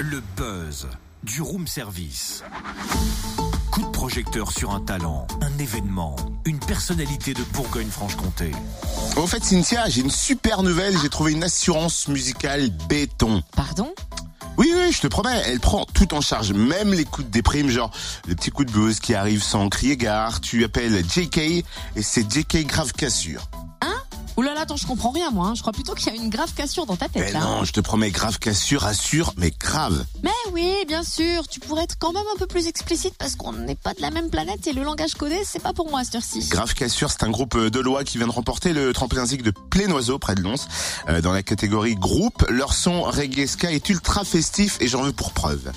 Le buzz du room service. Coup de projecteur sur un talent, un événement, une personnalité de Bourgogne-Franche-Comté. Au fait, Cynthia, j'ai une super nouvelle. J'ai trouvé une assurance musicale béton. Pardon? Oui, oui, je te promets, elle prend tout en charge, même les coups de déprime, genre le petit coup de blues qui arrive sans crier gare. Tu appelles JK et c'est JK grave cassure. Ouh là là, attends, je comprends rien moi. hein. Je crois plutôt qu'il y a une grave cassure dans ta tête Mais là. non, je te promets, grave cassure, assure, mais grave. Mais oui, bien sûr. Tu pourrais être quand même un peu plus explicite parce qu'on n'est pas de la même planète et le langage codé, c'est pas pour moi cette heure-ci. Grave Cassure, c'est un groupe de Lois qui vient de remporter le tremplin zig de Plénoiseau près de Lons. Euh, dans la catégorie groupe, leur son reggae ska est ultra festif et j'en veux pour preuve.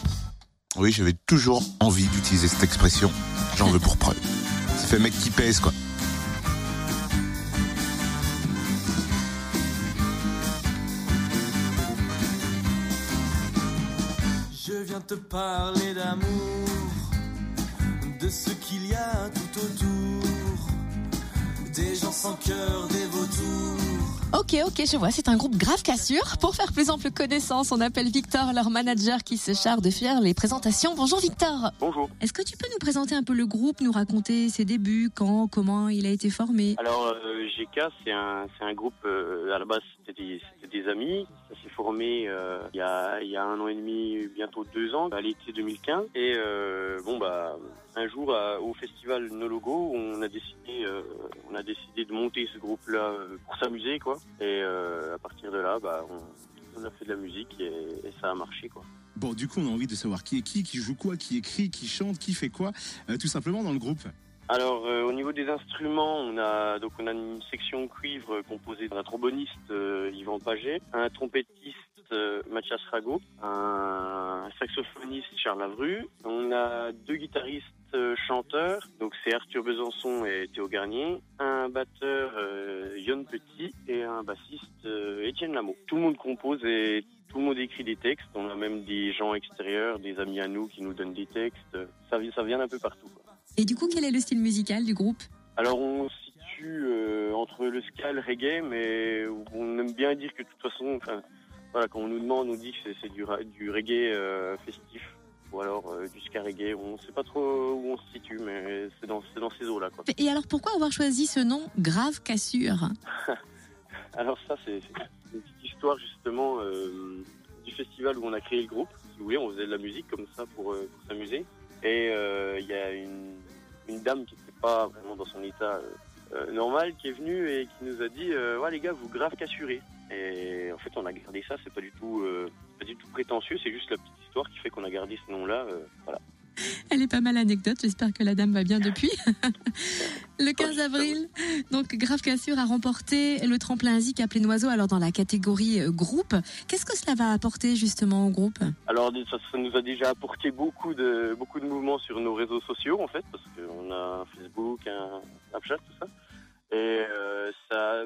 Oui, j'avais toujours envie d'utiliser cette expression. J'en veux pour preuve. Ça fait mec qui pèse, quoi. Viens te parler d'amour, de ce qu'il y a tout autour, des gens sans cœur, des. Ok, ok, je vois, c'est un groupe grave cassure. Pour faire plus ample connaissance, on appelle Victor, leur manager qui se charge de faire les présentations. Bonjour Victor. Bonjour. Est-ce que tu peux nous présenter un peu le groupe, nous raconter ses débuts, quand, comment il a été formé? Alors, euh, GK, c'est un, c'est un groupe, euh, à la base, c'était des, c'était des amis. Ça s'est formé euh, il, y a, il y a un an et demi, bientôt deux ans, à l'été 2015. Et bon, bah, un jour, à- au festival No Logo, on a décidé, on a décidé de monter ce groupe-là pour s'amuser, quoi. Et euh, à partir de là, bah, on, on a fait de la musique et, et ça a marché, quoi. Bon, du coup, on a envie de savoir qui est qui, qui joue quoi, qui écrit, qui chante, qui fait quoi, euh, tout simplement dans le groupe. Alors euh, au niveau des instruments, on a donc on a une section cuivre composée d'un tromboniste euh, Yvan Paget, un trompettiste Mathias Rago, un saxophoniste Charles Lavru, on a deux guitaristes chanteurs, donc c'est Arthur Besançon et Théo Garnier, un batteur euh, Yon Petit et un bassiste euh, Étienne Lameau. Tout le monde compose et tout le monde écrit des textes. On a même des gens extérieurs, des amis à nous qui nous donnent des textes. Ça, vient- ça vient un peu partout. quoi. Et du coup, quel est le style musical du groupe? Alors on se situe euh, entre le ska et le reggae, mais on aime bien dire que de toute façon, enfin, voilà, quand on nous demande, on dit que c'est- du, reggae euh, festif ou alors euh, du ska reggae. On ne sait pas trop où on se situe, mais c'est dans, ces eaux-là. quoi. Et alors pourquoi avoir choisi ce nom Grave Cassure? Alors ça, c'est une petite histoire justement euh, du festival où on a créé le groupe. Si vous voulez, on faisait de la musique comme ça pour, euh, pour s'amuser. Et euh, il y a une, une dame qui n'était pas vraiment dans son état euh, normal qui est venue et qui nous a dit euh, ouais les gars vous grave cassurez. Et en fait on a gardé ça. C'est pas du tout euh, pas du tout prétentieux. C'est juste la petite histoire qui fait qu'on a gardé ce nom-là. euh, voilà. Elle est pas mal l'anecdote, j'espère que la dame va bien depuis. le 15 avril, donc Grave Cassure a remporté le tremplin Zik à Plénoiseau, alors dans la catégorie euh, groupe. Qu'est-ce que cela va apporter justement au groupe? Alors ça, ça nous a déjà apporté beaucoup de beaucoup de mouvements sur nos réseaux sociaux en fait parce qu'on a un Facebook, un Snapchat, tout ça. Et euh, ça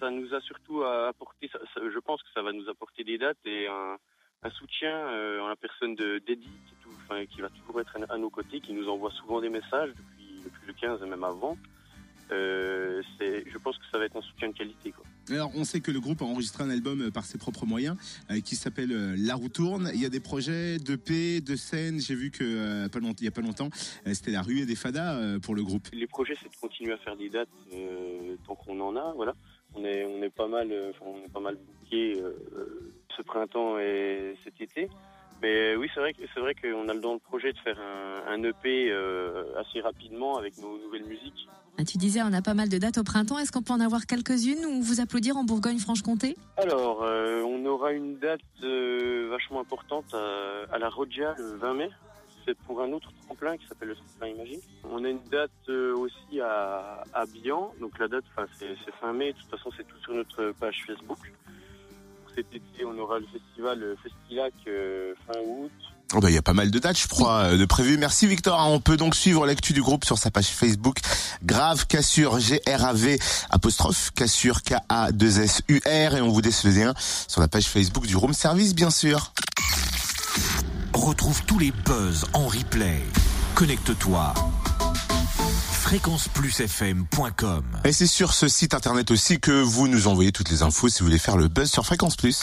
ça nous a surtout apporté, ça- ça- je pense que ça va nous apporter des dates et un, un soutien euh, en la personne de d'Eddie qui, est tout- enfin, qui va toujours être à, nos côtés, qui nous envoie souvent des messages depuis le 15 et même avant. Euh, je pense que ça va être un soutien de qualité. Quoi. Alors, on sait que le groupe a enregistré un album euh, par ses propres moyens euh, qui s'appelle euh, La roue tourne. Il y a des projets de paix, de scène. J'ai vu que pas longtemps- il y a pas longtemps, c'était la ruée des fadas pour le groupe. Les projets, c'est de continuer à faire des dates tant qu'on en a. Voilà, on est on est pas mal, on est pas mal bouqué ce printemps et cet été. Mais oui, c'est vrai que c'est vrai qu'on a dans le projet de faire un, un EP euh, assez rapidement avec nos nouvelles musiques. Ah, Tu disais, on a pas mal de dates au printemps. Est-ce qu'on peut en avoir quelques-unes ou vous applaudir en Bourgogne-Franche-Comté? Alors, euh, on aura une date euh, vachement importante à, à la Rodia le 20 mai. C'est pour un autre tremplin qui s'appelle le tremplin Imagine. On a une date aussi à, à Bian. Donc la date, c'est fin mai. De toute façon, c'est tout sur notre page Facebook. Cet été, on aura le festival euh, Festilac euh, fin août. Oh bah, il y a pas mal de dates, je crois, euh, de prévues. Merci Victor. On peut donc suivre l'actu du groupe sur sa page Facebook. Grave Cassure, G-R-A-V, apostrophe, Cassure, K-A-2-S-U-R. Et on vous décèle un sur la page Facebook du Room Service, bien sûr. Retrouve tous les buzz en replay. Connecte-toi. fréquenceplusfm.com Et c'est sur ce site internet aussi que vous nous envoyez toutes les infos si vous voulez faire le buzz sur Fréquence Plus.